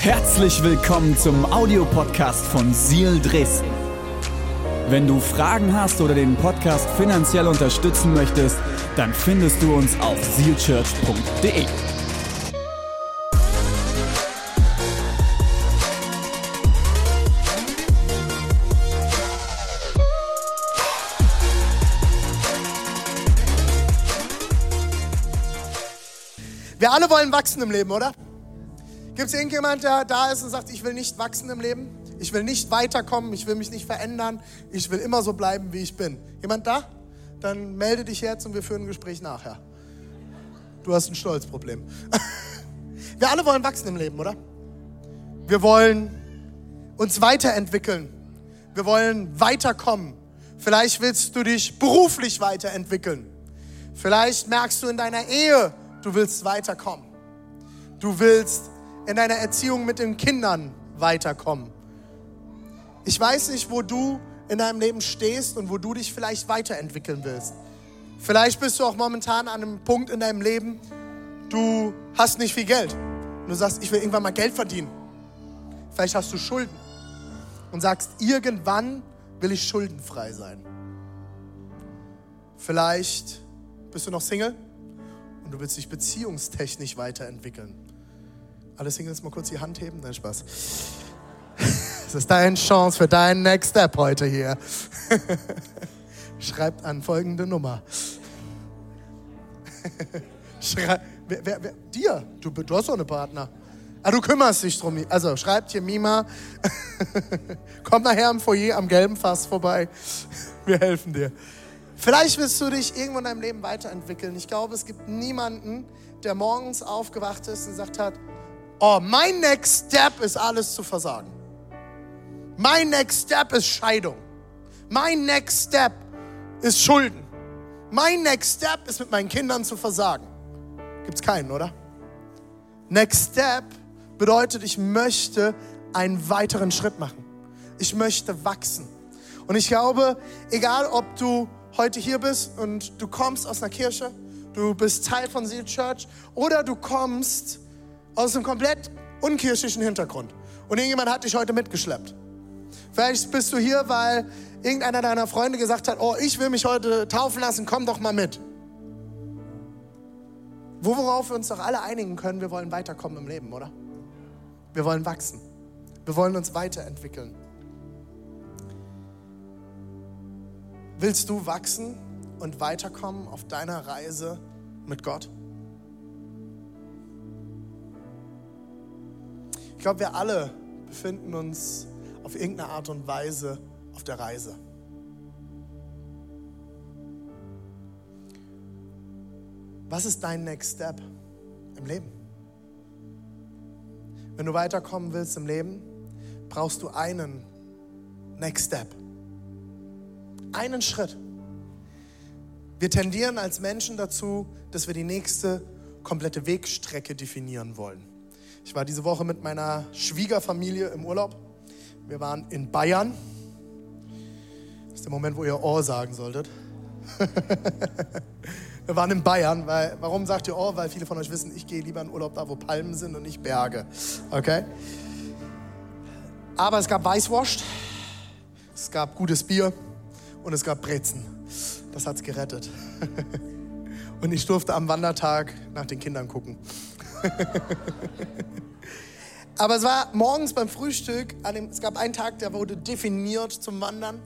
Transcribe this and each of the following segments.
Herzlich willkommen zum Audiopodcast von Seal Dresden. Wenn du Fragen hast oder den Podcast finanziell unterstützen möchtest, dann findest du uns auf sealchurch.de. Wir alle wollen wachsen im Leben, oder? Gibt es irgendjemand, der da ist und sagt, ich will nicht wachsen im Leben? Ich will nicht weiterkommen, ich will mich nicht verändern, ich will immer so bleiben, wie ich bin. Jemand da? Dann melde dich jetzt und wir führen ein Gespräch nachher. Du hast ein Stolzproblem. Wir alle wollen wachsen im Leben, oder? Wir wollen uns weiterentwickeln. Wir wollen weiterkommen. Vielleicht willst du dich beruflich weiterentwickeln. Vielleicht merkst du in deiner Ehe, du willst weiterkommen. Du willst in deiner Erziehung mit den Kindern weiterkommen. Ich weiß nicht, wo du in deinem Leben stehst und wo du dich vielleicht weiterentwickeln willst. Vielleicht bist du auch momentan an einem Punkt in deinem Leben, du hast nicht viel Geld. Und du sagst, ich will irgendwann mal Geld verdienen. Vielleicht hast du Schulden und sagst, irgendwann will ich schuldenfrei sein. Vielleicht bist du noch Single und du willst dich beziehungstechnisch weiterentwickeln. Alle Singles mal kurz die Hand heben? Nein, Spaß. Das ist deine Chance für deinen Next Step heute hier. Schreibt an folgende Nummer. Schrei wer, wer, wer, dir, du, du hast doch eine Partner. Ah, du kümmerst dich drum. Also schreibt hier Mima. Komm nachher im Foyer am gelben Fass vorbei. Wir helfen dir. Vielleicht willst du dich irgendwo in deinem Leben weiterentwickeln. Ich glaube, es gibt niemanden, der morgens aufgewacht ist und gesagt hat, oh, mein Next Step ist alles zu versagen. Mein Next Step ist Scheidung. Mein Next Step ist Schulden. Mein Next Step ist mit meinen Kindern zu versagen. Gibt's keinen, oder? Next Step bedeutet, ich möchte einen weiteren Schritt machen. Ich möchte wachsen. Und ich glaube, egal ob du heute hier bist und du kommst aus einer Kirche, du bist Teil von Seal Church oder du kommst aus einem komplett unkirchlichen Hintergrund und irgendjemand hat dich heute mitgeschleppt. Vielleicht bist du hier, weil irgendeiner deiner Freunde gesagt hat, oh, ich will mich heute taufen lassen, komm doch mal mit. Worauf wir uns doch alle einigen können, wir wollen weiterkommen im Leben, oder? Wir wollen wachsen. Wir wollen uns weiterentwickeln. Willst du wachsen und weiterkommen auf deiner Reise mit Gott? Ich glaube, wir alle befinden uns auf irgendeine Art und Weise auf der Reise. Was ist dein Next Step im Leben? Wenn du weiterkommen willst im Leben, brauchst du einen Next Step. Einen Schritt. Wir tendieren als Menschen dazu, dass wir die nächste komplette Wegstrecke definieren wollen. Ich war diese Woche mit meiner Schwiegerfamilie im Urlaub. Wir waren in Bayern. Das ist der Moment, wo ihr Ohr sagen solltet. Wir waren in Bayern, weil, warum sagt ihr Ohr? Weil viele von euch wissen, ich gehe lieber in Urlaub da, wo Palmen sind und nicht Berge. Okay? Aber es gab Weißwurst, es gab gutes Bier und es gab Brezen. Das hat's gerettet. Und ich durfte am Wandertag nach den Kindern gucken. Aber es war morgens beim Frühstück, es gab einen Tag, der wurde definiert zum Wandern.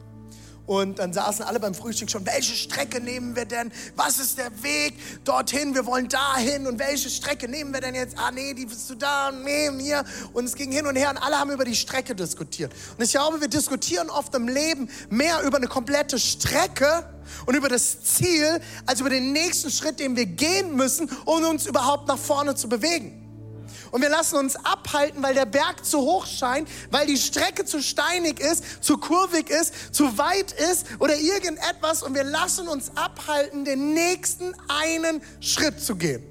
Und dann saßen alle beim Frühstück schon, welche Strecke nehmen wir denn? Was ist der Weg dorthin? Wir wollen dahin. Und welche Strecke nehmen wir denn jetzt? Ah, nee, die bist du da nee, hier. Und es ging hin und her und alle haben über die Strecke diskutiert. Und ich glaube, wir diskutieren oft im Leben mehr über eine komplette Strecke und über das Ziel, als über den nächsten Schritt, den wir gehen müssen, um uns überhaupt nach vorne zu bewegen. Und wir lassen uns abhalten, weil der Berg zu hoch scheint, weil die Strecke zu steinig ist, zu kurvig ist, zu weit ist oder irgendetwas. Und wir lassen uns abhalten, den nächsten einen Schritt zu gehen.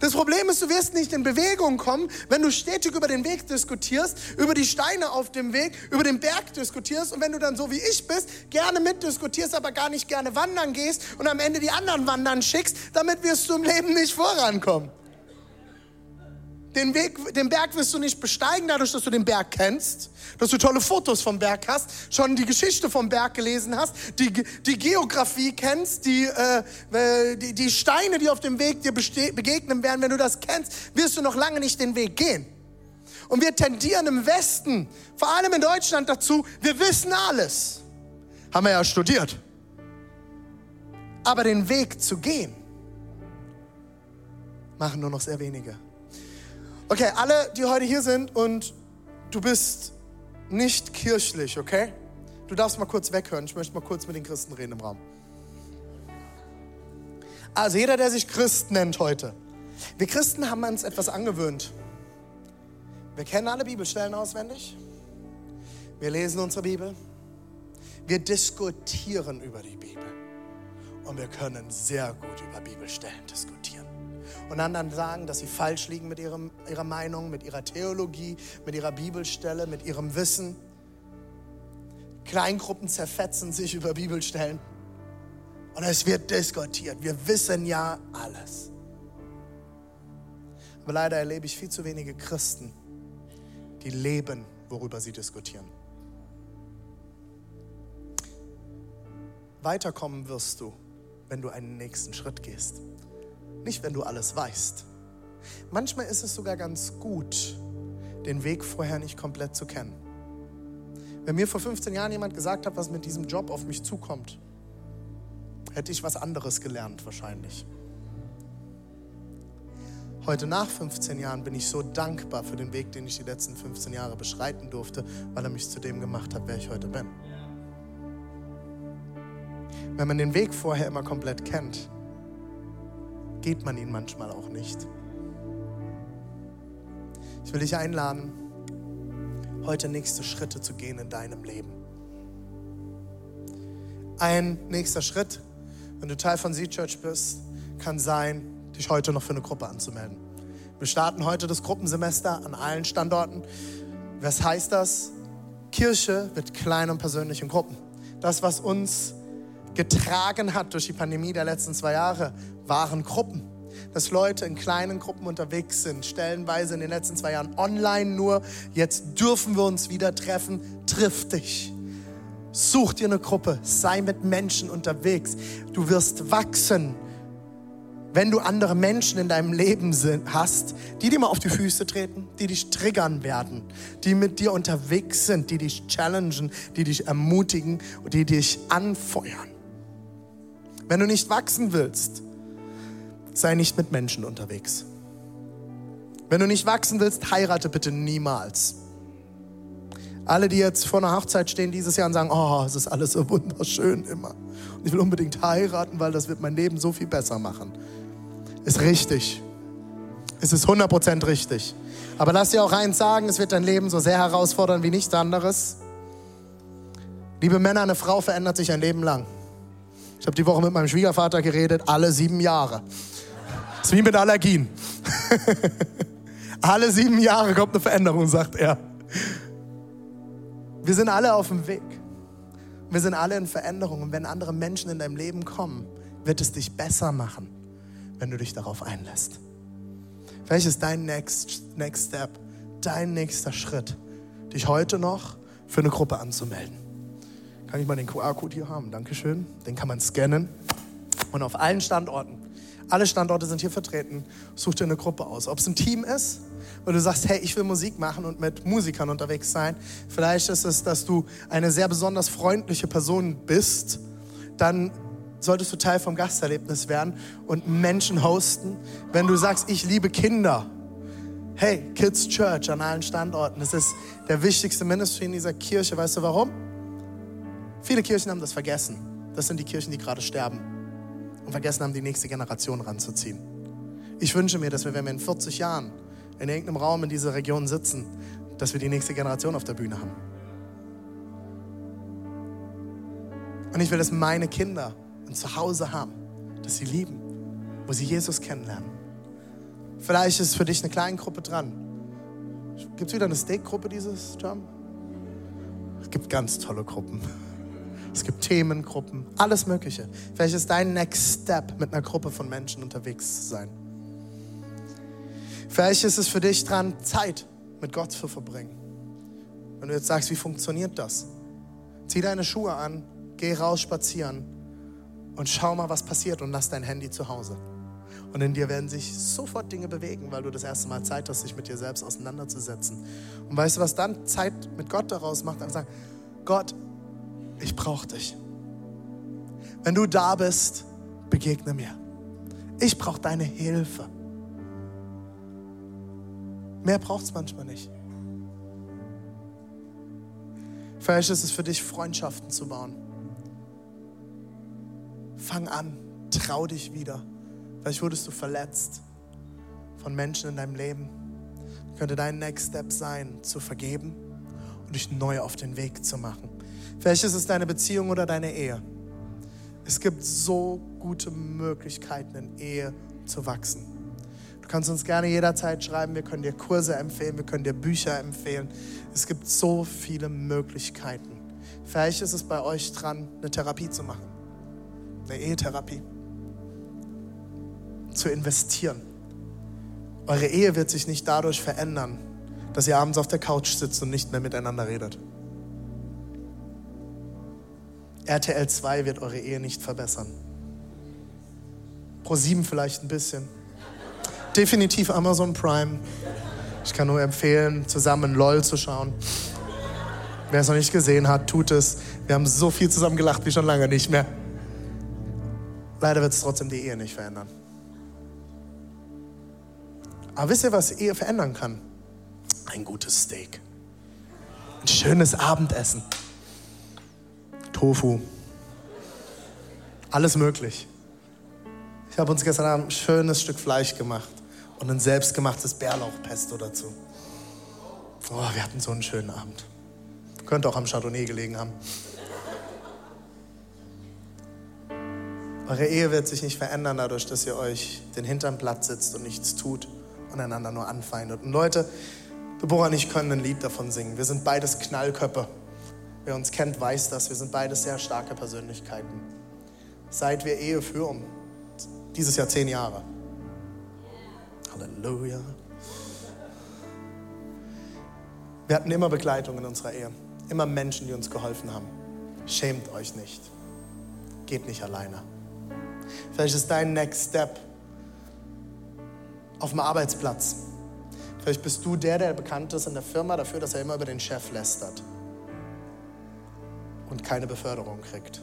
Das Problem ist, du wirst nicht in Bewegung kommen, wenn du stetig über den Weg diskutierst, über die Steine auf dem Weg, über den Berg diskutierst und wenn du dann so wie ich bist, gerne mitdiskutierst, aber gar nicht gerne wandern gehst und am Ende die anderen wandern schickst, damit wirst du im Leben nicht vorankommen. Den, Weg, den Berg wirst du nicht besteigen, dadurch, dass du den Berg kennst, dass du tolle Fotos vom Berg hast, schon die Geschichte vom Berg gelesen hast, die, die Geografie kennst, die, äh, die, die Steine, die auf dem Weg dir begegnen werden. Wenn du das kennst, wirst du noch lange nicht den Weg gehen. Und wir tendieren im Westen, vor allem in Deutschland dazu, wir wissen alles. Haben wir ja studiert. Aber den Weg zu gehen, machen nur noch sehr wenige. Okay, alle, die heute hier sind und du bist nicht kirchlich, okay? Du darfst mal kurz weghören. Ich möchte mal kurz mit den Christen reden im Raum. Also jeder, der sich Christ nennt heute. Wir Christen haben uns etwas angewöhnt. Wir kennen alle Bibelstellen auswendig. Wir lesen unsere Bibel. Wir diskutieren über die Bibel. Und wir können sehr gut über Bibelstellen diskutieren. Und anderen sagen, dass sie falsch liegen mit ihrem, ihrer Meinung, mit ihrer Theologie, mit ihrer Bibelstelle, mit ihrem Wissen. Kleingruppen zerfetzen sich über Bibelstellen. Und es wird diskutiert. Wir wissen ja alles. Aber leider erlebe ich viel zu wenige Christen, die leben, worüber sie diskutieren. Weiterkommen wirst du, wenn du einen nächsten Schritt gehst. Nicht, wenn du alles weißt. Manchmal ist es sogar ganz gut, den Weg vorher nicht komplett zu kennen. Wenn mir vor 15 Jahren jemand gesagt hat, was mit diesem Job auf mich zukommt, hätte ich was anderes gelernt wahrscheinlich. Heute nach 15 Jahren bin ich so dankbar für den Weg, den ich die letzten 15 Jahre beschreiten durfte, weil er mich zu dem gemacht hat, wer ich heute bin. Wenn man den Weg vorher immer komplett kennt, geht man ihn manchmal auch nicht. Ich will dich einladen, heute nächste Schritte zu gehen in deinem Leben. Ein nächster Schritt, wenn du Teil von Sea Church bist, kann sein, dich heute noch für eine Gruppe anzumelden. Wir starten heute das Gruppensemester an allen Standorten. Was heißt das? Kirche wird klein und persönlich in Gruppen. Das, was uns getragen hat durch die Pandemie der letzten zwei Jahre, waren Gruppen. Dass Leute in kleinen Gruppen unterwegs sind, stellenweise in den letzten zwei Jahren online nur. Jetzt dürfen wir uns wieder treffen. Triff dich. Such dir eine Gruppe. Sei mit Menschen unterwegs. Du wirst wachsen wenn du andere Menschen in deinem Leben hast, die dir mal auf die Füße treten, die dich triggern werden, die mit dir unterwegs sind, die dich challengen, die dich ermutigen und die dich anfeuern. Wenn du nicht wachsen willst, sei nicht mit Menschen unterwegs. Wenn du nicht wachsen willst, heirate bitte niemals. Alle, die jetzt vor einer Hochzeit stehen dieses Jahr und sagen, oh, es ist alles so wunderschön immer. Und ich will unbedingt heiraten, weil das wird mein Leben so viel besser machen. Ist richtig. Es ist 100% richtig. Aber lass dir auch eins sagen, es wird dein Leben so sehr herausfordern wie nichts anderes. Liebe Männer, eine Frau verändert sich ein Leben lang. Ich habe die Woche mit meinem Schwiegervater geredet, alle sieben Jahre. Das ist wie mit Allergien. alle sieben Jahre kommt eine Veränderung, sagt er. Wir sind alle auf dem Weg. Wir sind alle in Veränderung. Und wenn andere Menschen in deinem Leben kommen, wird es dich besser machen, wenn du dich darauf einlässt. Vielleicht ist dein next, next Step, dein nächster Schritt, dich heute noch für eine Gruppe anzumelden. Kann ich mal den QR-Code hier haben? Dankeschön. Den kann man scannen. Und auf allen Standorten, alle Standorte sind hier vertreten, such dir eine Gruppe aus. Ob es ein Team ist, weil du sagst, hey, ich will Musik machen und mit Musikern unterwegs sein. Vielleicht ist es, dass du eine sehr besonders freundliche Person bist. Dann solltest du Teil vom Gasterlebnis werden und Menschen hosten. Wenn du sagst, ich liebe Kinder, hey, Kids Church an allen Standorten. Das ist der wichtigste Ministry in dieser Kirche. Weißt du warum? Viele Kirchen haben das vergessen. Das sind die Kirchen, die gerade sterben und vergessen haben, die nächste Generation ranzuziehen. Ich wünsche mir, dass wir, wenn wir in 40 Jahren in irgendeinem Raum in dieser Region sitzen, dass wir die nächste Generation auf der Bühne haben. Und ich will, dass meine Kinder ein Zuhause haben, das sie lieben, wo sie Jesus kennenlernen. Vielleicht ist für dich eine kleine Gruppe dran. Gibt es wieder eine Steak-Gruppe dieses Jam? Es gibt ganz tolle Gruppen. Es gibt Themengruppen, alles Mögliche. Vielleicht ist dein Next Step, mit einer Gruppe von Menschen unterwegs zu sein. Vielleicht ist es für dich dran, Zeit mit Gott zu verbringen. Wenn du jetzt sagst, wie funktioniert das? Zieh deine Schuhe an, geh raus spazieren und schau mal, was passiert und lass dein Handy zu Hause. Und in dir werden sich sofort Dinge bewegen, weil du das erste Mal Zeit hast, dich mit dir selbst auseinanderzusetzen. Und weißt du, was dann Zeit mit Gott daraus macht? Dann sagen, Gott, ich brauche dich. Wenn du da bist, begegne mir. Ich brauche deine Hilfe. Mehr braucht es manchmal nicht. Vielleicht ist es für dich, Freundschaften zu bauen. Fang an, trau dich wieder. Vielleicht wurdest du verletzt von Menschen in deinem Leben. Könnte dein Next Step sein, zu vergeben und dich neu auf den Weg zu machen. Vielleicht ist es deine Beziehung oder deine Ehe. Es gibt so gute Möglichkeiten in Ehe zu wachsen. Du kannst uns gerne jederzeit schreiben, wir können dir Kurse empfehlen, wir können dir Bücher empfehlen. Es gibt so viele Möglichkeiten. Vielleicht ist es bei euch dran, eine Therapie zu machen, eine Ehetherapie, zu investieren. Eure Ehe wird sich nicht dadurch verändern, dass ihr abends auf der Couch sitzt und nicht mehr miteinander redet. RTL 2 wird eure Ehe nicht verbessern. Pro 7 vielleicht ein bisschen. Definitiv Amazon Prime. Ich kann nur empfehlen, zusammen LOL zu schauen. Wer es noch nicht gesehen hat, tut es. Wir haben so viel zusammen gelacht wie schon lange nicht mehr. Leider wird es trotzdem die Ehe nicht verändern. Aber wisst ihr, was Ehe verändern kann? Ein gutes Steak. Ein schönes Abendessen. Tofu. Alles möglich. Ich habe uns gestern Abend ein schönes Stück Fleisch gemacht und ein selbstgemachtes Bärlauchpesto dazu. Oh, wir hatten so einen schönen Abend. Könnte auch am Chardonnay gelegen haben. Eure Ehe wird sich nicht verändern dadurch, dass ihr euch den Hintern platt sitzt und nichts tut und einander nur anfeindet. Und Leute, Deborah und ich können ein Lied davon singen. Wir sind beides Knallköpfe. Wer uns kennt, weiß das. Wir sind beide sehr starke Persönlichkeiten. Seit wir Ehe führen, dieses Jahr zehn Jahre. Halleluja. Wir hatten immer Begleitung in unserer Ehe. Immer Menschen, die uns geholfen haben. Schämt euch nicht. Geht nicht alleine. Vielleicht ist dein Next Step auf dem Arbeitsplatz. Vielleicht bist du der, der bekannt ist in der Firma dafür, dass er immer über den Chef lästert und keine Beförderung kriegt.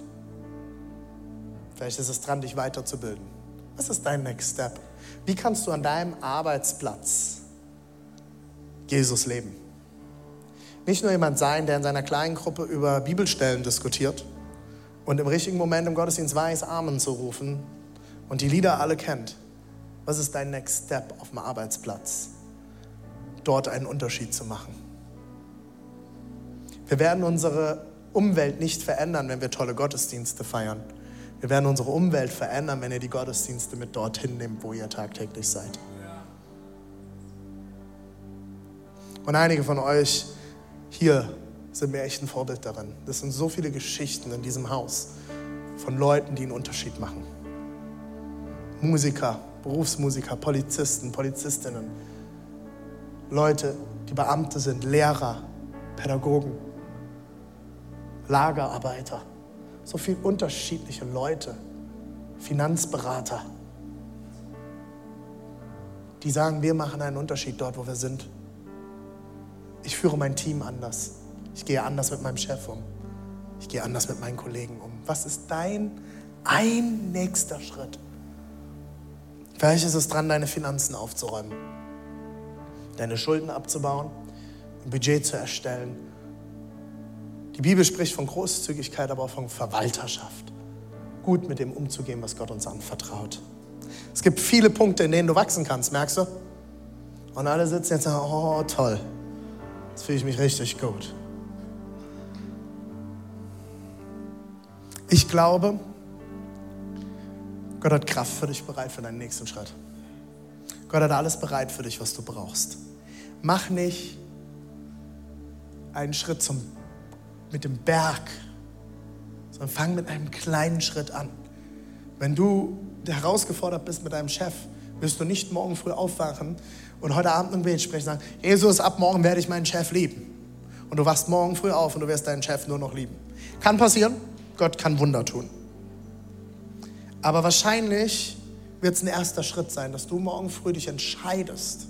Vielleicht ist es dran, dich weiterzubilden. Was ist dein Next Step? Wie kannst du an deinem Arbeitsplatz Jesus leben? Nicht nur jemand sein, der in seiner kleinen Gruppe über Bibelstellen diskutiert und im richtigen Moment im Gottesdienst weiß, Amen zu rufen und die Lieder alle kennt. Was ist dein Next Step auf dem Arbeitsplatz? Dort einen Unterschied zu machen. Wir werden unsere Umwelt nicht verändern, wenn wir tolle Gottesdienste feiern. Wir werden unsere Umwelt verändern, wenn ihr die Gottesdienste mit dorthin nehmt, wo ihr tagtäglich seid. Und einige von euch hier sind mir echt ein Vorbild darin. Das sind so viele Geschichten in diesem Haus von Leuten, die einen Unterschied machen. Musiker, Berufsmusiker, Polizisten, Polizistinnen, Leute, die Beamte sind, Lehrer, Pädagogen. Lagerarbeiter, so viele unterschiedliche Leute, Finanzberater, die sagen, wir machen einen Unterschied dort, wo wir sind. Ich führe mein Team anders. Ich gehe anders mit meinem Chef um. Ich gehe anders mit meinen Kollegen um. Was ist dein ein nächster Schritt? Vielleicht ist es dran, deine Finanzen aufzuräumen, deine Schulden abzubauen, ein Budget zu erstellen die Bibel spricht von Großzügigkeit, aber auch von Verwalterschaft. Gut mit dem umzugehen, was Gott uns anvertraut. Es gibt viele Punkte, in denen du wachsen kannst, merkst du? Und alle sitzen jetzt und sagen, oh toll, jetzt fühle ich mich richtig gut. Ich glaube, Gott hat Kraft für dich bereit für deinen nächsten Schritt. Gott hat alles bereit für dich, was du brauchst. Mach nicht einen Schritt zum mit dem Berg, sondern fang mit einem kleinen Schritt an. Wenn du herausgefordert bist mit deinem Chef, wirst du nicht morgen früh aufwachen und heute Abend ein Gebet sprechen und sagen, Jesus, ab morgen werde ich meinen Chef lieben. Und du wachst morgen früh auf und du wirst deinen Chef nur noch lieben. Kann passieren. Gott kann Wunder tun. Aber wahrscheinlich wird es ein erster Schritt sein, dass du morgen früh dich entscheidest,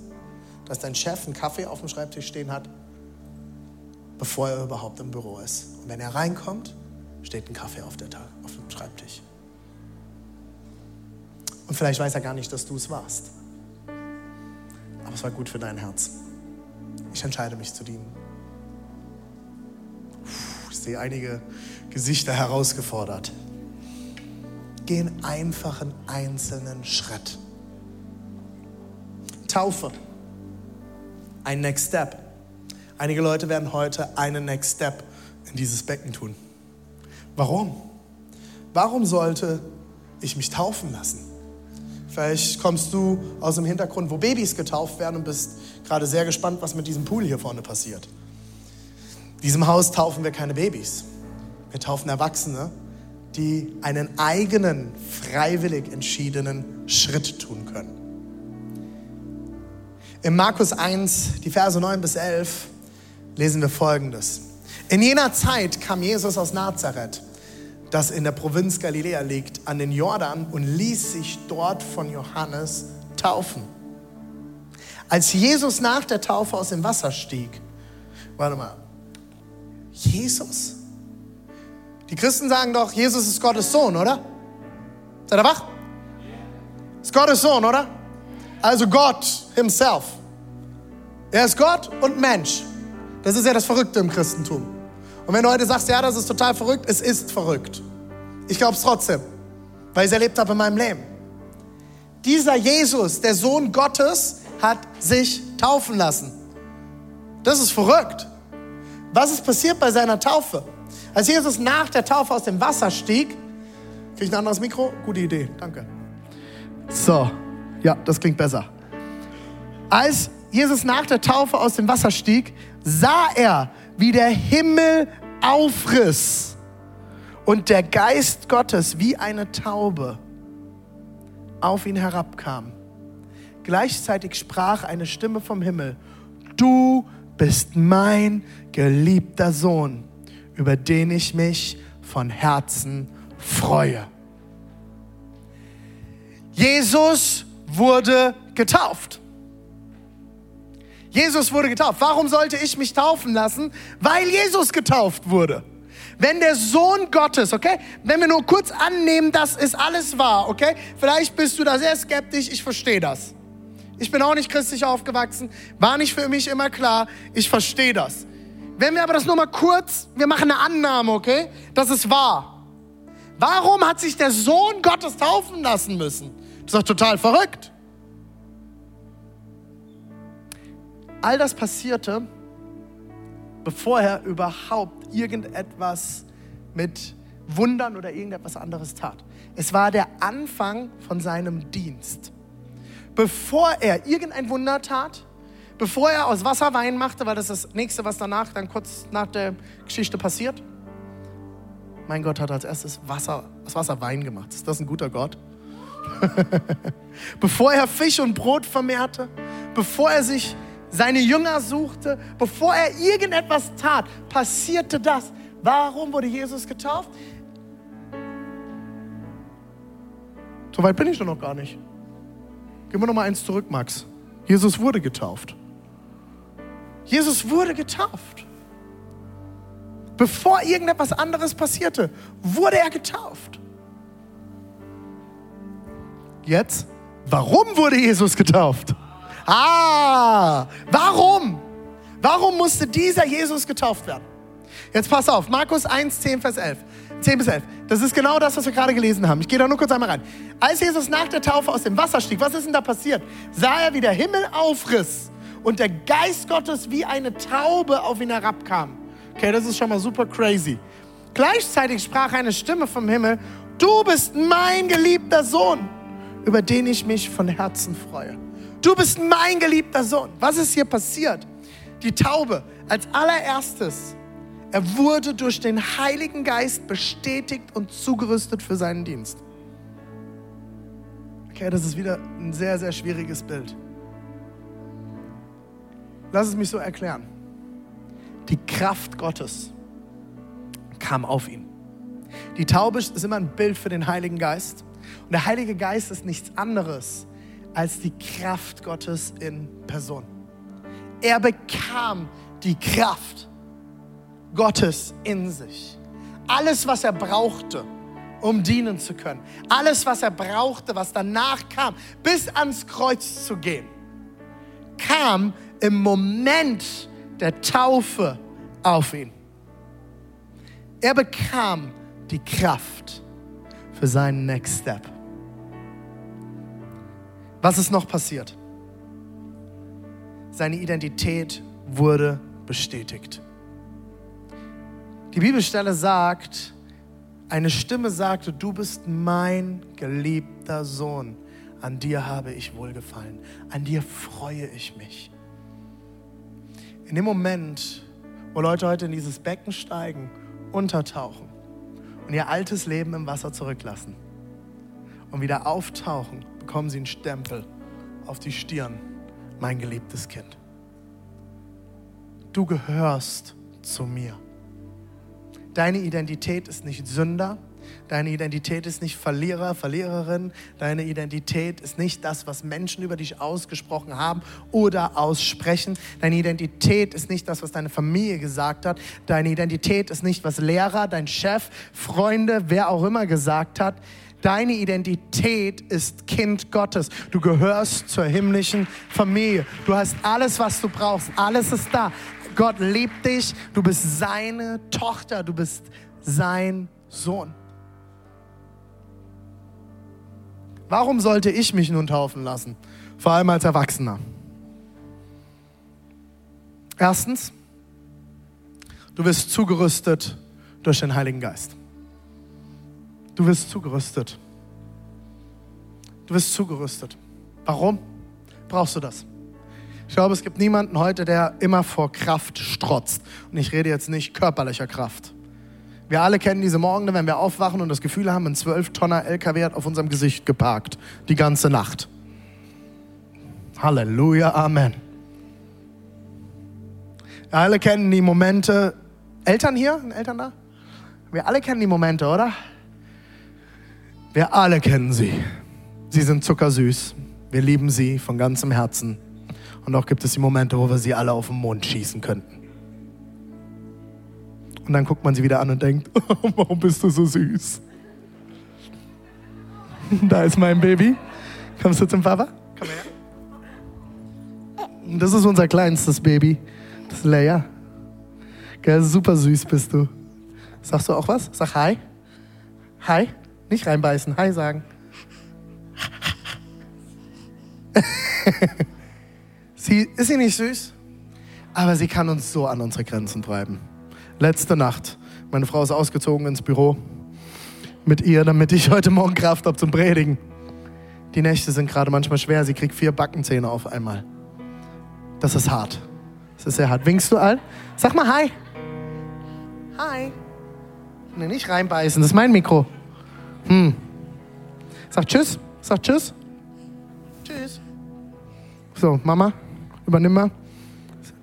dass dein Chef einen Kaffee auf dem Schreibtisch stehen hat, bevor er überhaupt im Büro ist. Und wenn er reinkommt, steht ein Kaffee auf, der, auf dem Schreibtisch. Und vielleicht weiß er gar nicht, dass du es warst. Aber es war gut für dein Herz. Ich entscheide mich zu dienen. Ich sehe einige Gesichter herausgefordert. Geh einen einfachen einzelnen Schritt. Taufe. Ein Next Step. Einige Leute werden heute einen Next Step in dieses Becken tun. Warum? Warum sollte ich mich taufen lassen? Vielleicht kommst du aus dem Hintergrund, wo Babys getauft werden und bist gerade sehr gespannt, was mit diesem Pool hier vorne passiert. In diesem Haus taufen wir keine Babys. Wir taufen Erwachsene, die einen eigenen, freiwillig entschiedenen Schritt tun können. In Markus 1, die Verse 9 bis 11, lesen wir Folgendes. In jener Zeit kam Jesus aus Nazareth das in der Provinz Galiläa liegt, an den Jordan und ließ sich dort von Johannes taufen. Als Jesus nach der Taufe aus dem Wasser stieg, warte mal, Jesus? Die Christen sagen doch, Jesus ist Gottes Sohn, oder? Seid ihr wach? Ist Gottes Sohn, oder? Also Gott himself. Er ist Gott und Mensch. Das ist ja das Verrückte im Christentum. Und wenn du heute sagst, ja, das ist total verrückt, es ist verrückt. Ich glaube es trotzdem, weil ich es erlebt habe in meinem Leben. Dieser Jesus, der Sohn Gottes, hat sich taufen lassen. Das ist verrückt. Was ist passiert bei seiner Taufe? Als Jesus nach der Taufe aus dem Wasser stieg, kriege ich ein anderes Mikro? Gute Idee, danke. So, ja, das klingt besser. Als Jesus nach der Taufe aus dem Wasser stieg, sah er, wie der Himmel aufriss und der Geist Gottes wie eine Taube auf ihn herabkam. Gleichzeitig sprach eine Stimme vom Himmel, du bist mein geliebter Sohn, über den ich mich von Herzen freue. Jesus wurde getauft. Jesus wurde getauft. Warum sollte ich mich taufen lassen? Weil Jesus getauft wurde. Wenn der Sohn Gottes, okay, wenn wir nur kurz annehmen, das ist alles wahr, okay, vielleicht bist du da sehr skeptisch, ich verstehe das. Ich bin auch nicht christlich aufgewachsen, war nicht für mich immer klar, ich verstehe das. Wenn wir aber das nur mal kurz, wir machen eine Annahme, okay, das ist wahr. Warum hat sich der Sohn Gottes taufen lassen müssen? Das ist doch total verrückt. All das passierte, bevor er überhaupt irgendetwas mit Wundern oder irgendetwas anderes tat. Es war der Anfang von seinem Dienst. Bevor er irgendein Wunder tat, bevor er aus Wasser Wein machte, weil das ist das nächste, was danach dann kurz nach der Geschichte passiert. Mein Gott hat als erstes Wasser, aus Wasser Wein gemacht. Ist das ein guter Gott? bevor er Fisch und Brot vermehrte, bevor er sich seine Jünger suchte, bevor er irgendetwas tat, passierte das. Warum wurde Jesus getauft? So weit bin ich doch noch gar nicht. Gehen wir noch mal eins zurück, Max. Jesus wurde getauft. Jesus wurde getauft. Bevor irgendetwas anderes passierte, wurde er getauft. Jetzt, warum wurde Jesus getauft? Ah, warum? Warum musste dieser Jesus getauft werden? Jetzt pass auf, Markus 1, 10, Vers 11. 10 bis 11. Das ist genau das, was wir gerade gelesen haben. Ich gehe da nur kurz einmal rein. Als Jesus nach der Taufe aus dem Wasser stieg, was ist denn da passiert? Sah er, wie der Himmel aufriss und der Geist Gottes wie eine Taube auf ihn herabkam. Okay, das ist schon mal super crazy. Gleichzeitig sprach eine Stimme vom Himmel, du bist mein geliebter Sohn, über den ich mich von Herzen freue. Du bist mein geliebter Sohn. Was ist hier passiert? Die Taube als allererstes, er wurde durch den Heiligen Geist bestätigt und zugerüstet für seinen Dienst. Okay, das ist wieder ein sehr, sehr schwieriges Bild. Lass es mich so erklären. Die Kraft Gottes kam auf ihn. Die Taube ist immer ein Bild für den Heiligen Geist. Und der Heilige Geist ist nichts anderes als die Kraft Gottes in Person. Er bekam die Kraft Gottes in sich. Alles, was er brauchte, um dienen zu können. Alles, was er brauchte, was danach kam, bis ans Kreuz zu gehen, kam im Moment der Taufe auf ihn. Er bekam die Kraft für seinen Next Step. Was ist noch passiert? Seine Identität wurde bestätigt. Die Bibelstelle sagt, eine Stimme sagte, du bist mein geliebter Sohn, an dir habe ich wohlgefallen, an dir freue ich mich. In dem Moment, wo Leute heute in dieses Becken steigen, untertauchen und ihr altes Leben im Wasser zurücklassen und wieder auftauchen, bekommen sie einen Stempel auf die Stirn, mein geliebtes Kind. Du gehörst zu mir. Deine Identität ist nicht Sünder. Deine Identität ist nicht Verlierer, Verliererin. Deine Identität ist nicht das, was Menschen über dich ausgesprochen haben oder aussprechen. Deine Identität ist nicht das, was deine Familie gesagt hat. Deine Identität ist nicht, was Lehrer, dein Chef, Freunde, wer auch immer gesagt hat. Deine Identität ist Kind Gottes. Du gehörst zur himmlischen Familie. Du hast alles, was du brauchst. Alles ist da. Gott liebt dich, du bist seine Tochter, du bist sein Sohn. Warum sollte ich mich nun taufen lassen? Vor allem als Erwachsener. Erstens, du wirst zugerüstet durch den Heiligen Geist. Du wirst zugerüstet. Du wirst zugerüstet. Warum brauchst du das? Ich glaube, es gibt niemanden heute, der immer vor Kraft strotzt. Und ich rede jetzt nicht körperlicher Kraft. Wir alle kennen diese Morgen, wenn wir aufwachen und das Gefühl haben, ein 12-Tonner LKW hat auf unserem Gesicht geparkt. Die ganze Nacht. Halleluja, Amen. Wir alle kennen die Momente. Eltern hier? Eltern da? Wir alle kennen die Momente, oder? Wir alle kennen sie. Sie sind zuckersüß. Wir lieben sie von ganzem Herzen. Und auch gibt es die Momente, wo wir sie alle auf den Mond schießen könnten. Und dann guckt man sie wieder an und denkt, oh, warum bist du so süß? Da ist mein Baby. Kommst du zum Papa? Komm her. Das ist unser kleinstes Baby. Das ist Leia. Gell, super süß bist du. Sagst du auch was? Sag Hi. Hi. Nicht reinbeißen. Hi sagen. Sie, ist sie nicht süß? Aber sie kann uns so an unsere Grenzen treiben. Letzte Nacht, meine Frau ist ausgezogen ins Büro mit ihr, damit ich heute Morgen Kraft habe zum Predigen. Die Nächte sind gerade manchmal schwer. Sie kriegt vier Backenzähne auf einmal. Das ist hart. Das ist sehr hart. Winkst du all? Sag mal Hi. Hi. Nee, nicht reinbeißen, das ist mein Mikro. Hm. Sag Tschüss. Sag Tschüss. Tschüss. So, Mama übernimm mal.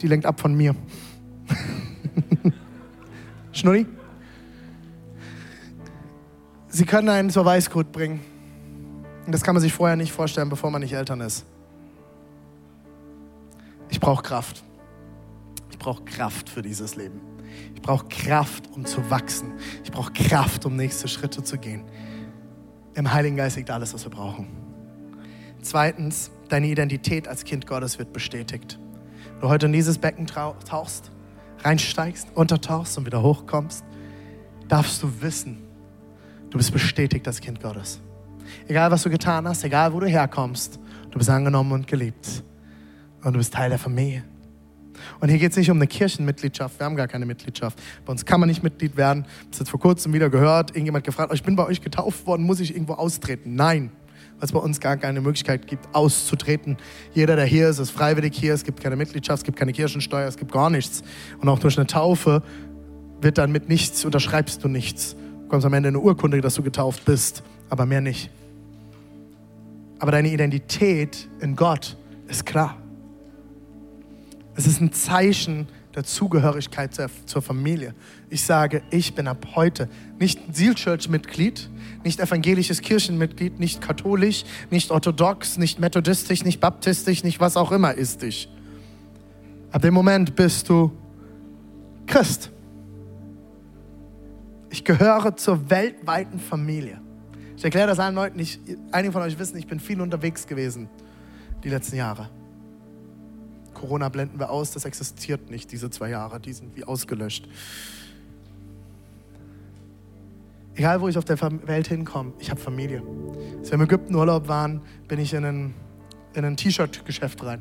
Die lenkt ab von mir. Schnulli? Sie können einen zur Weißglut bringen. Und das kann man sich vorher nicht vorstellen, bevor man nicht Eltern ist. Ich brauche Kraft. Ich brauche Kraft für dieses Leben. Ich brauche Kraft, um zu wachsen. Ich brauche Kraft, um nächste Schritte zu gehen. Im Heiligen Geist liegt alles, was wir brauchen. Zweitens, deine Identität als Kind Gottes wird bestätigt. Wenn du heute in dieses Becken tauchst, reinsteigst, untertauchst und wieder hochkommst, darfst du wissen, du bist bestätigt als Kind Gottes. Egal, was du getan hast, egal, wo du herkommst, du bist angenommen und geliebt. Und du bist Teil der Familie. Und hier geht es nicht um eine Kirchenmitgliedschaft. Wir haben gar keine Mitgliedschaft. Bei uns kann man nicht Mitglied werden. Ich habe jetzt vor kurzem wieder gehört, irgendjemand gefragt, oh, ich bin bei euch getauft worden, muss ich irgendwo austreten? Nein weil es bei uns gar keine Möglichkeit gibt, auszutreten. Jeder, der hier ist, ist freiwillig hier. Es gibt keine Mitgliedschaft, es gibt keine Kirchensteuer, es gibt gar nichts. Und auch durch eine Taufe wird dann mit nichts, unterschreibst du nichts. Du bekommst am Ende eine Urkunde, dass du getauft bist, aber mehr nicht. Aber deine Identität in Gott ist klar. Es ist ein Zeichen der Zugehörigkeit zur, Familie. Ich sage, ich bin ab heute nicht Seal Church Mitglied, nicht evangelisches Kirchenmitglied, nicht katholisch, nicht orthodox, nicht methodistisch, nicht baptistisch, nicht was auch immer ist ich. Ab dem Moment bist du Christ. Ich gehöre zur weltweiten Familie. Ich erkläre das allen Leuten nicht. Einige von euch wissen, ich bin viel unterwegs gewesen die letzten Jahre. Corona blenden wir aus, das existiert nicht, diese zwei Jahre, die sind wie ausgelöscht. Egal, wo ich auf der Welt hinkomme, ich habe Familie. Als wir im Ägypten Urlaub waren, bin ich in ein, in ein T-Shirt-Geschäft rein.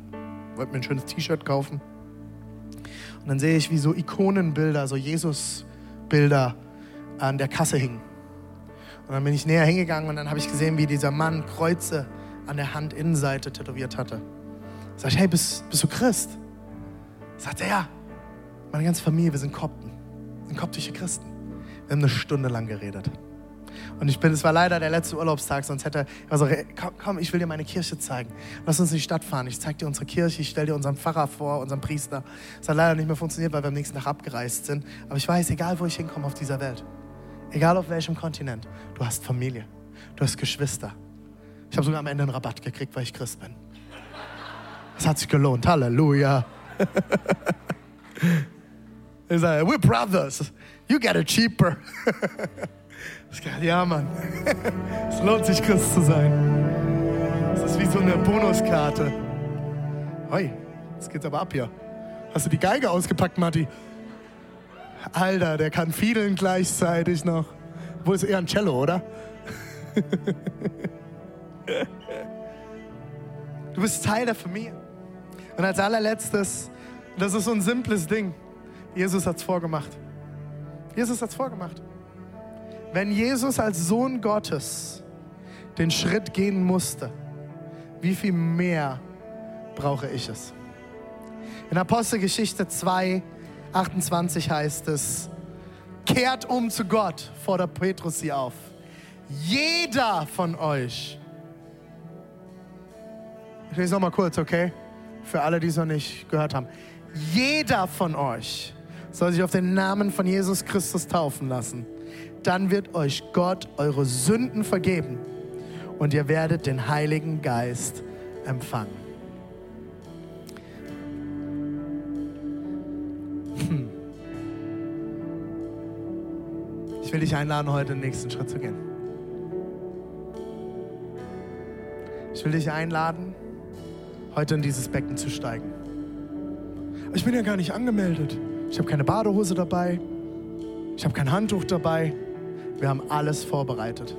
Wollte mir ein schönes T-Shirt kaufen. Und dann sehe ich, wie so Ikonenbilder, so Jesus-Bilder an der Kasse hingen. Und dann bin ich näher hingegangen und dann habe ich gesehen, wie dieser Mann Kreuze an der Handinnenseite tätowiert hatte. Sag ich, hey, bist, bist du Christ? Sagt er, ja. Meine ganze Familie, wir sind Kopten. Wir sind koptische Christen. Wir haben eine Stunde lang geredet. Und ich bin, es war leider der letzte Urlaubstag, sonst hätte er gesagt, komm, komm, ich will dir meine Kirche zeigen. Lass uns in die Stadt fahren. Ich zeige dir unsere Kirche, ich stelle dir unseren Pfarrer vor, unseren Priester. Es hat leider nicht mehr funktioniert, weil wir am nächsten Tag abgereist sind. Aber ich weiß, egal wo ich hinkomme auf dieser Welt, egal auf welchem Kontinent, du hast Familie, du hast Geschwister. Ich habe sogar am Ende einen Rabatt gekriegt, weil ich Christ bin. Es hat sich gelohnt. Halleluja. Ich sage, we're brothers. You get it cheaper. Ja, Mann. Es lohnt sich, Christ zu sein. Das ist wie so eine Bonuskarte. Hoi, jetzt geht's aber ab hier. Hast du die Geige ausgepackt, Matti? Alter, der kann fiedeln gleichzeitig noch. Wo ist eher ein Cello, oder? Du bist Teil der Familie. Und als allerletztes, das ist so ein simples Ding. Jesus hat es vorgemacht. Jesus hat es vorgemacht. Wenn Jesus als Sohn Gottes den Schritt gehen musste, wie viel mehr brauche ich es? In Apostelgeschichte 2, 28 heißt es, kehrt um zu Gott, fordert Petrus sie auf. Jeder von euch. Ich lese nochmal kurz, okay? Für alle, die es noch nicht gehört haben. Jeder von euch soll sich auf den Namen von Jesus Christus taufen lassen. Dann wird euch Gott eure Sünden vergeben und ihr werdet den Heiligen Geist empfangen. Ich will dich einladen, heute den nächsten Schritt zu gehen. Ich will dich einladen, heute in dieses Becken zu steigen. Ich bin ja gar nicht angemeldet. Ich habe keine Badehose dabei. Ich habe kein Handtuch dabei. Wir haben alles vorbereitet.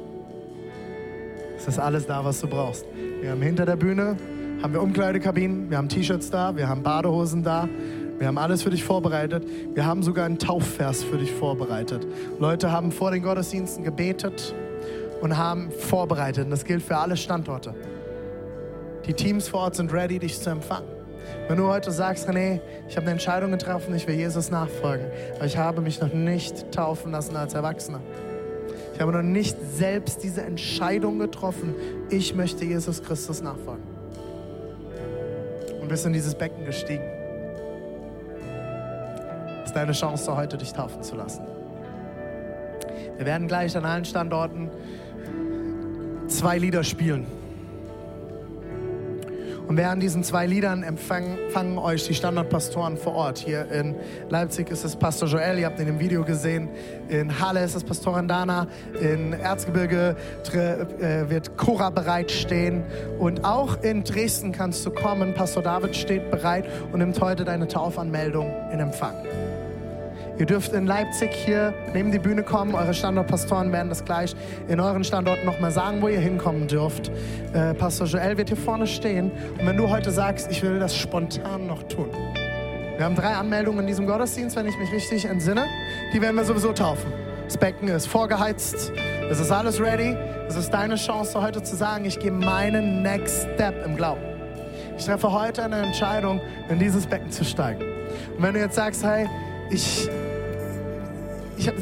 Es ist alles da, was du brauchst. Wir haben hinter der Bühne haben wir Umkleidekabinen, wir haben T-Shirts da, wir haben Badehosen da, wir haben alles für dich vorbereitet. Wir haben sogar einen Taufvers für dich vorbereitet. Leute haben vor den Gottesdiensten gebetet und haben vorbereitet. Und das gilt für alle Standorte. Die Teams vor Ort sind ready, dich zu empfangen. Wenn du heute sagst, René, ich habe eine Entscheidung getroffen, ich will Jesus nachfolgen, aber ich habe mich noch nicht taufen lassen als Erwachsener. Ich habe noch nicht selbst diese Entscheidung getroffen, ich möchte Jesus Christus nachfolgen. Und bist in dieses Becken gestiegen. Das ist deine Chance, heute dich taufen zu lassen. Wir werden gleich an allen Standorten zwei Lieder spielen. Und während diesen zwei Liedern empfangen, euch die Standardpastoren vor Ort. Hier in Leipzig ist es Pastor Joel, ihr habt ihn im Video gesehen. In Halle ist es Pastorin Dana. In Erzgebirge äh, wird Cora bereitstehen. Und auch in Dresden kannst du kommen. Pastor David steht bereit und nimmt heute deine Taufanmeldung in Empfang. Ihr dürft in Leipzig hier neben die Bühne kommen. Eure Standortpastoren werden das gleich in euren Standorten nochmal sagen, wo ihr hinkommen dürft. Äh, Pastor Joel wird hier vorne stehen. Und wenn du heute sagst, ich will das spontan noch tun. Wir haben drei Anmeldungen in diesem Gottesdienst, wenn ich mich richtig entsinne. Die werden wir sowieso taufen. Das Becken ist vorgeheizt. Es ist alles ready. Es ist deine Chance, heute zu sagen, ich gehe meinen Next Step im Glauben. Ich treffe heute eine Entscheidung, in dieses Becken zu steigen. Und wenn du jetzt sagst, hey, ich ich habe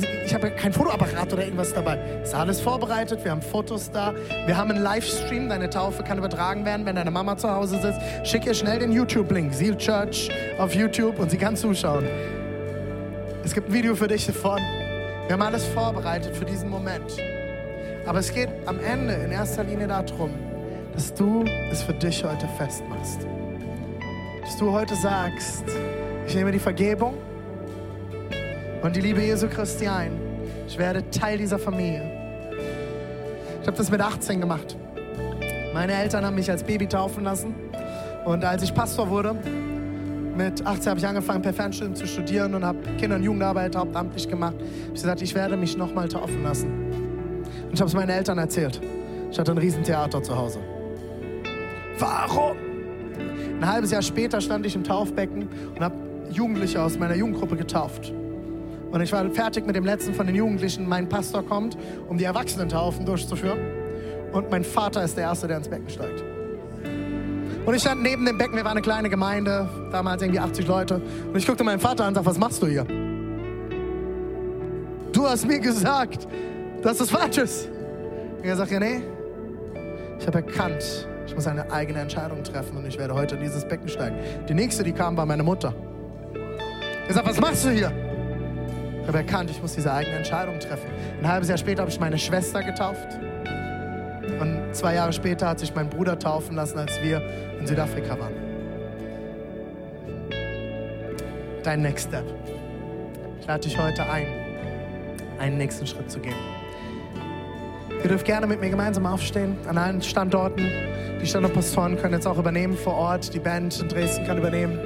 hab kein Fotoapparat oder irgendwas dabei. Ist alles vorbereitet, wir haben Fotos da, wir haben einen Livestream, deine Taufe kann übertragen werden, wenn deine Mama zu Hause sitzt. Schick ihr schnell den YouTube-Link, Seal Church auf YouTube und sie kann zuschauen. Es gibt ein Video für dich davon. Wir haben alles vorbereitet für diesen Moment. Aber es geht am Ende in erster Linie darum, dass du es für dich heute festmachst. Dass du heute sagst, ich nehme die Vergebung und die Liebe Jesu Christi ein. Ich werde Teil dieser Familie. Ich habe das mit 18 gemacht. Meine Eltern haben mich als Baby taufen lassen. Und als ich Pastor wurde, mit 18 habe ich angefangen, per Fernstudium zu studieren und habe Kinder- und Jugendarbeit hauptamtlich gemacht. Ich habe gesagt, ich werde mich nochmal taufen lassen. Und ich habe es meinen Eltern erzählt. Ich hatte ein Riesentheater zu Hause. Warum? Ein halbes Jahr später stand ich im Taufbecken und habe Jugendliche aus meiner Jugendgruppe getauft. Und ich war fertig mit dem letzten von den Jugendlichen. Mein Pastor kommt, um die Erwachsenentaufen durchzuführen. Und mein Vater ist der Erste, der ins Becken steigt. Und ich stand neben dem Becken, wir waren eine kleine Gemeinde, damals irgendwie 80 Leute. Und ich guckte meinen Vater an und sagte, was machst du hier? Du hast mir gesagt, dass das falsch ist. Und er sagt, ja, nee, ich habe erkannt, ich muss eine eigene Entscheidung treffen und ich werde heute in dieses Becken steigen. Die nächste, die kam, war meine Mutter. Er sagt, was machst du hier? Ich habe erkannt, ich muss diese eigene Entscheidung treffen. Ein halbes Jahr später habe ich meine Schwester getauft. Und zwei Jahre später hat sich mein Bruder taufen lassen, als wir in Südafrika waren. Dein Next Step. Ich lade dich heute ein, einen nächsten Schritt zu gehen. Ihr dürft gerne mit mir gemeinsam aufstehen an allen Standorten. Die Standortpastoren können jetzt auch übernehmen vor Ort. Die Band in Dresden kann übernehmen.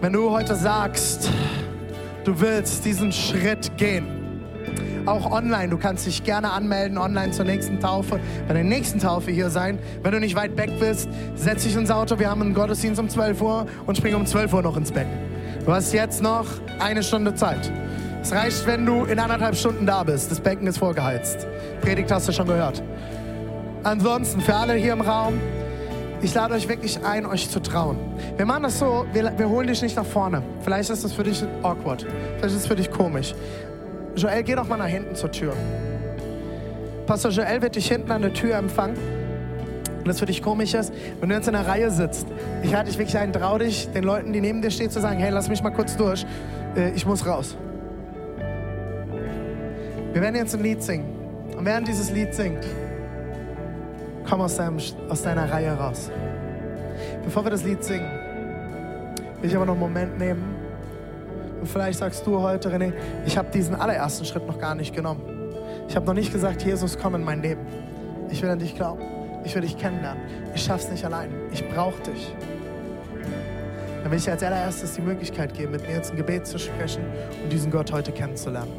Wenn du heute sagst, du willst diesen Schritt gehen, auch online, du kannst dich gerne anmelden, online zur nächsten Taufe, bei der nächsten Taufe hier sein. Wenn du nicht weit weg bist, setz dich ins Auto, wir haben einen Gottesdienst um 12 Uhr und spring um 12 Uhr noch ins Becken. Du hast jetzt noch eine Stunde Zeit. Es reicht, wenn du in anderthalb Stunden da bist. Das Becken ist vorgeheizt. Predigt hast du schon gehört. Ansonsten, für alle hier im Raum, ich lade euch wirklich ein, euch zu trauen. Wir machen das so, wir, wir holen dich nicht nach vorne. Vielleicht ist das für dich awkward. Vielleicht ist es für dich komisch. Joel, geh doch mal nach hinten zur Tür. Pastor Joel wird dich hinten an der Tür empfangen. Und das für dich komisch ist, wenn du jetzt in der Reihe sitzt. Ich halte dich wirklich ein, trau dich, den Leuten, die neben dir stehen, zu sagen, hey, lass mich mal kurz durch. Äh, ich muss raus. Wir werden jetzt ein Lied singen. Und während dieses Lied singt, komm aus, deinem, aus deiner Reihe raus. Bevor wir das Lied singen, will ich aber noch einen Moment nehmen. Und vielleicht sagst du heute, René, ich habe diesen allerersten Schritt noch gar nicht genommen. Ich habe noch nicht gesagt, Jesus, komm in mein Leben. Ich will an dich glauben. Ich will dich kennenlernen. Ich schaff's nicht allein. Ich brauche dich. Dann will ich dir als allererstes die Möglichkeit geben, mit mir jetzt ein Gebet zu sprechen und diesen Gott heute kennenzulernen.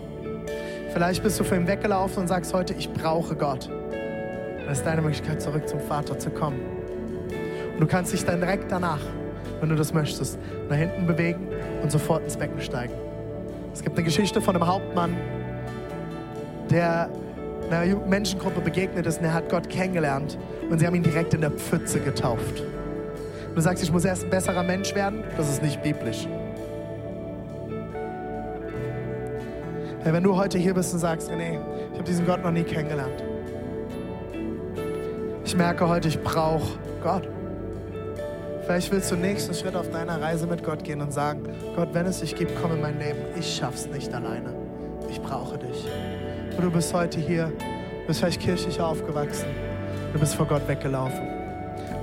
Vielleicht bist du für ihn weggelaufen und sagst heute, ich brauche Gott. Das ist deine Möglichkeit, zurück zum Vater zu kommen. Und du kannst dich dann direkt danach, wenn du das möchtest, nach hinten bewegen und sofort ins Becken steigen. Es gibt eine Geschichte von einem Hauptmann, der einer Menschengruppe begegnet ist und er hat Gott kennengelernt und sie haben ihn direkt in der Pfütze getauft. Und du sagst, ich muss erst ein besserer Mensch werden, das ist nicht biblisch. Wenn du heute hier bist und sagst, nee, ich habe diesen Gott noch nie kennengelernt. Ich merke heute, ich brauche Gott. Vielleicht willst du den nächsten Schritt auf deiner Reise mit Gott gehen und sagen, Gott, wenn es dich gibt, komm in mein Leben. Ich schaff's nicht alleine. Ich brauche dich. Und du bist heute hier, du bist vielleicht kirchlich aufgewachsen. Du bist vor Gott weggelaufen.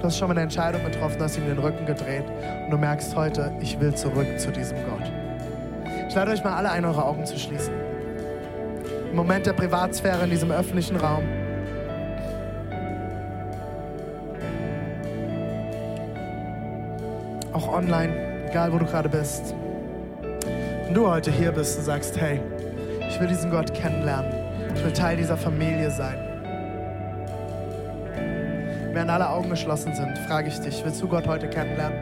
Du hast schon mal eine Entscheidung getroffen, hast ihm den Rücken gedreht und du merkst heute, ich will zurück zu diesem Gott. Ich lade euch mal alle ein, eure Augen zu schließen. Im Moment der Privatsphäre in diesem öffentlichen Raum. Auch online, egal wo du gerade bist. Wenn du heute hier bist und sagst, hey, ich will diesen Gott kennenlernen. Ich will Teil dieser Familie sein. Während alle Augen geschlossen sind, frage ich dich, willst du Gott heute kennenlernen?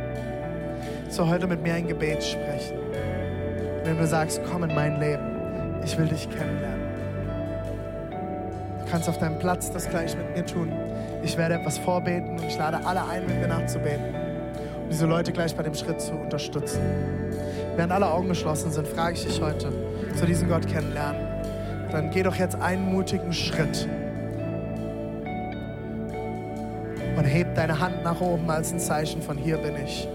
Willst du heute mit mir ein Gebet sprechen? Wenn du sagst, komm in mein Leben, ich will dich kennenlernen. Du kannst auf deinem Platz das gleich mit mir tun. Ich werde etwas vorbeten und ich lade alle ein, mit mir nachzubeten. Diese Leute gleich bei dem Schritt zu unterstützen. Während alle Augen geschlossen sind, frage ich dich heute, zu diesem Gott kennenlernen. Dann geh doch jetzt einen mutigen Schritt und heb deine Hand nach oben als ein Zeichen von hier bin ich.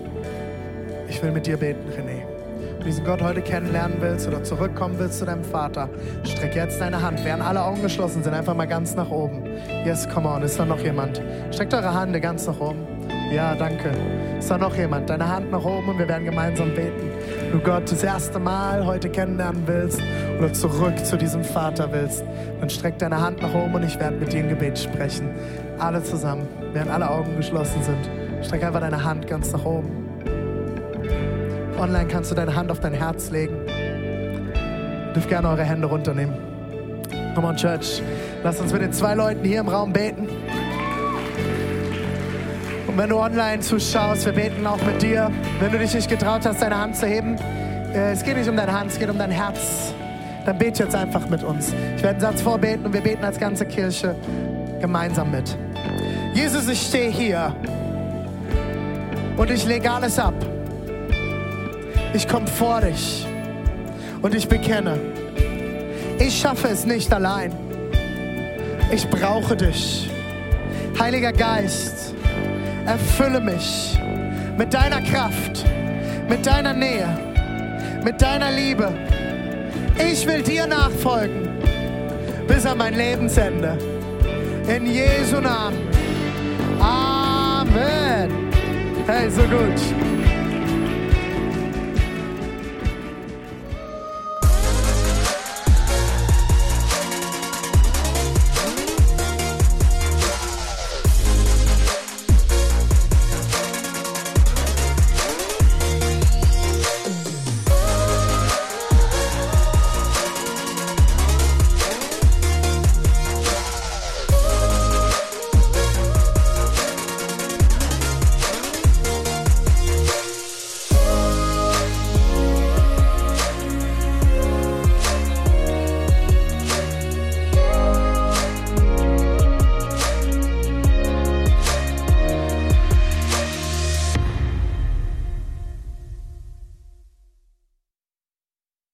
Ich will mit dir beten, René. Wenn du diesen Gott heute kennenlernen willst oder zurückkommen willst zu deinem Vater, streck jetzt deine Hand. Während alle Augen geschlossen sind, einfach mal ganz nach oben. Yes, come on. Ist da noch jemand? Streckt eure Hände ganz nach oben. Ja, danke. Ist da noch jemand? Deine Hand nach oben und wir werden gemeinsam beten. Du Gott das erste Mal heute kennenlernen willst oder zurück zu diesem Vater willst, dann streck deine Hand nach oben und ich werde mit dir ein Gebet sprechen. Alle zusammen, während alle Augen geschlossen sind. Streck einfach deine Hand ganz nach oben. Online kannst du deine Hand auf dein Herz legen. Ihr dürft gerne eure Hände runternehmen. Come on, Church. Lass uns mit den zwei Leuten hier im Raum beten. Wenn du online zuschaust, wir beten auch mit dir. Wenn du dich nicht getraut hast, deine Hand zu heben, äh, es geht nicht um deine Hand, es geht um dein Herz. Dann bete jetzt einfach mit uns. Ich werde einen Satz vorbeten und wir beten als ganze Kirche gemeinsam mit. Jesus, ich stehe hier und ich lege alles ab. Ich komme vor dich und ich bekenne, ich schaffe es nicht allein. Ich brauche dich. Heiliger Geist, erfülle mich mit deiner Kraft, mit deiner Nähe, mit deiner Liebe. Ich will dir nachfolgen bis an mein Lebensende. In Jesu Namen. Amen. Hey, so gut.